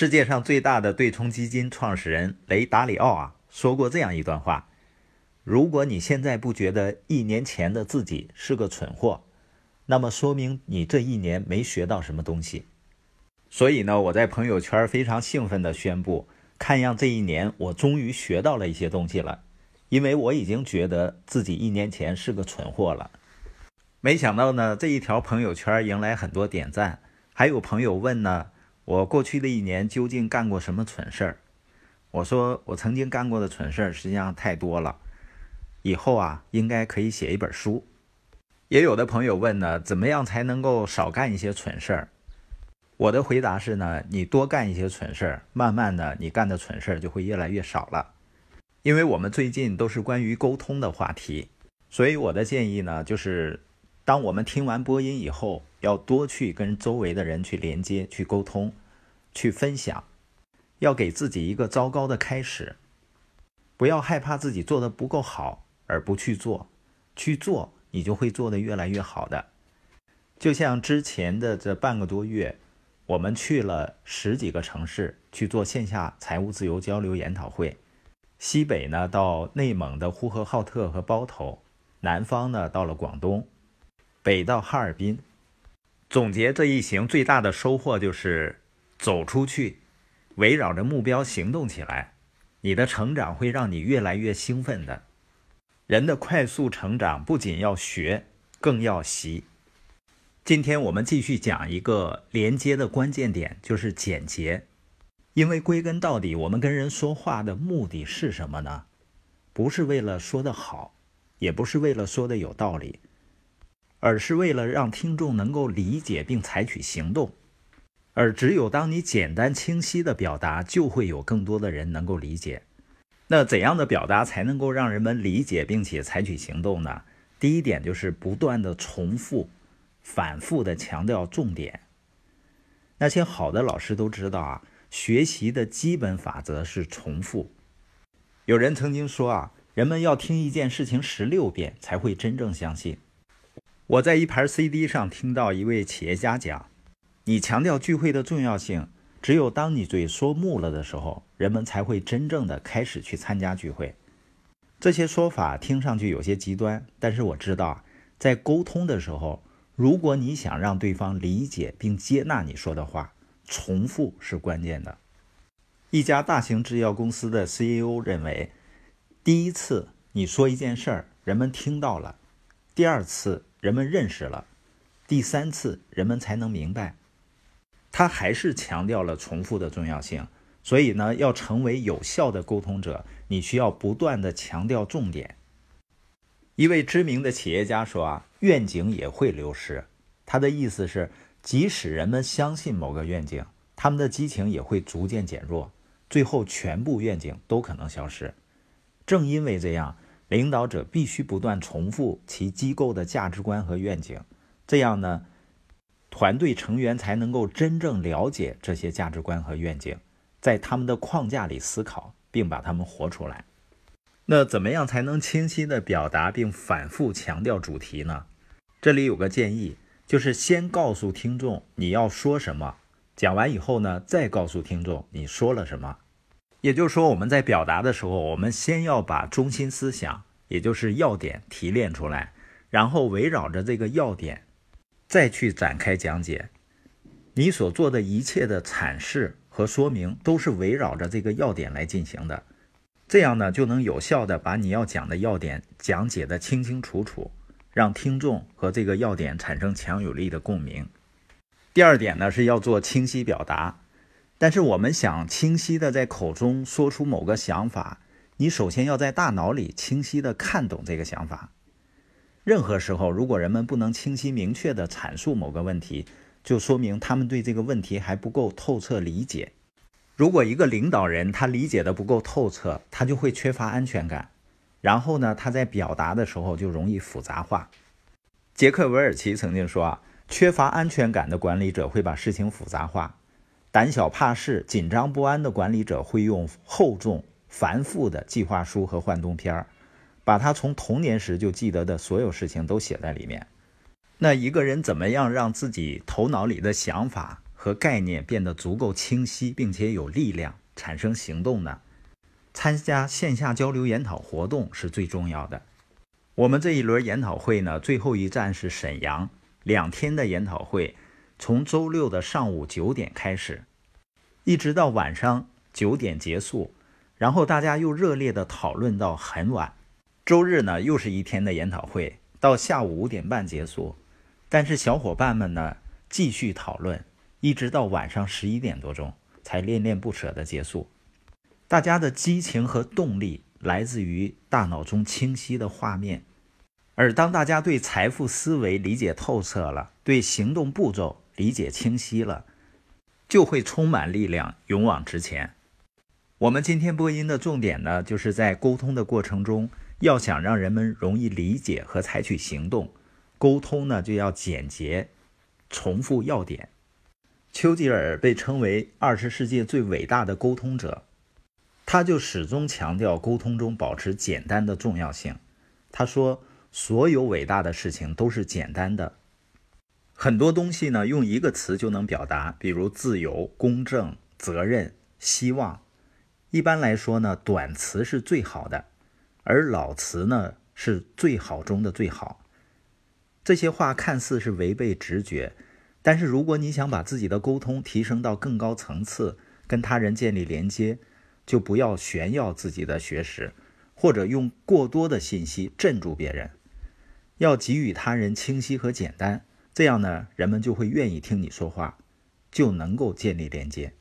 世界上最大的对冲基金创始人雷达里奥啊说过这样一段话：如果你现在不觉得一年前的自己是个蠢货，那么说明你这一年没学到什么东西。所以呢，我在朋友圈非常兴奋地宣布，看样这一年我终于学到了一些东西了，因为我已经觉得自己一年前是个蠢货了。没想到呢，这一条朋友圈迎来很多点赞，还有朋友问呢，我过去的一年究竟干过什么蠢事儿？我说我曾经干过的蠢事儿实际上太多了，以后啊应该可以写一本书。也有的朋友问呢，怎么样才能够少干一些蠢事儿？我的回答是呢，你多干一些蠢事儿，慢慢的你干的蠢事儿就会越来越少了。因为我们最近都是关于沟通的话题，所以我的建议呢，就是当我们听完播音以后，要多去跟周围的人去连接、去沟通、去分享，要给自己一个糟糕的开始，不要害怕自己做的不够好而不去做，去做。你就会做得越来越好的。就像之前的这半个多月，我们去了十几个城市去做线下财务自由交流研讨会。西北呢，到内蒙的呼和浩特和包头；南方呢，到了广东；北到哈尔滨。总结这一行最大的收获就是走出去，围绕着目标行动起来。你的成长会让你越来越兴奋的。人的快速成长不仅要学，更要习。今天我们继续讲一个连接的关键点，就是简洁。因为归根到底，我们跟人说话的目的是什么呢？不是为了说得好，也不是为了说的有道理，而是为了让听众能够理解并采取行动。而只有当你简单清晰的表达，就会有更多的人能够理解。那怎样的表达才能够让人们理解并且采取行动呢？第一点就是不断的重复、反复的强调重点。那些好的老师都知道啊，学习的基本法则是重复。有人曾经说啊，人们要听一件事情十六遍才会真正相信。我在一盘 CD 上听到一位企业家讲：“你强调聚会的重要性。”只有当你嘴说木了的时候，人们才会真正的开始去参加聚会。这些说法听上去有些极端，但是我知道，在沟通的时候，如果你想让对方理解并接纳你说的话，重复是关键的。一家大型制药公司的 CEO 认为，第一次你说一件事儿，人们听到了；第二次人们认识了；第三次人们才能明白。他还是强调了重复的重要性，所以呢，要成为有效的沟通者，你需要不断的强调重点。一位知名的企业家说：“啊，愿景也会流失。”他的意思是，即使人们相信某个愿景，他们的激情也会逐渐减弱，最后全部愿景都可能消失。正因为这样，领导者必须不断重复其机构的价值观和愿景，这样呢？团队成员才能够真正了解这些价值观和愿景，在他们的框架里思考，并把他们活出来。那怎么样才能清晰地表达并反复强调主题呢？这里有个建议，就是先告诉听众你要说什么，讲完以后呢，再告诉听众你说了什么。也就是说，我们在表达的时候，我们先要把中心思想，也就是要点提炼出来，然后围绕着这个要点。再去展开讲解，你所做的一切的阐释和说明都是围绕着这个要点来进行的，这样呢就能有效的把你要讲的要点讲解的清清楚楚，让听众和这个要点产生强有力的共鸣。第二点呢是要做清晰表达，但是我们想清晰的在口中说出某个想法，你首先要在大脑里清晰的看懂这个想法。任何时候，如果人们不能清晰明确地阐述某个问题，就说明他们对这个问题还不够透彻理解。如果一个领导人他理解的不够透彻，他就会缺乏安全感，然后呢，他在表达的时候就容易复杂化。杰克韦尔奇曾经说啊，缺乏安全感的管理者会把事情复杂化，胆小怕事、紧张不安的管理者会用厚重繁复的计划书和幻灯片儿。把他从童年时就记得的所有事情都写在里面。那一个人怎么样让自己头脑里的想法和概念变得足够清晰，并且有力量，产生行动呢？参加线下交流研讨活动是最重要的。我们这一轮研讨会呢，最后一站是沈阳，两天的研讨会，从周六的上午九点开始，一直到晚上九点结束，然后大家又热烈的讨论到很晚。周日呢，又是一天的研讨会，到下午五点半结束，但是小伙伴们呢，继续讨论，一直到晚上十一点多钟才恋恋不舍的结束。大家的激情和动力来自于大脑中清晰的画面，而当大家对财富思维理解透彻了，对行动步骤理解清晰了，就会充满力量，勇往直前。我们今天播音的重点呢，就是在沟通的过程中，要想让人们容易理解和采取行动，沟通呢就要简洁，重复要点。丘吉尔被称为二十世纪最伟大的沟通者。他就始终强调沟通中保持简单的重要性。他说：“所有伟大的事情都是简单的，很多东西呢用一个词就能表达，比如自由、公正、责任、希望。一般来说呢，短词是最好的，而老词呢是最好中的最好。这些话看似是违背直觉，但是如果你想把自己的沟通提升到更高层次，跟他人建立连接。”就不要炫耀自己的学识，或者用过多的信息镇住别人，要给予他人清晰和简单，这样呢，人们就会愿意听你说话，就能够建立连接。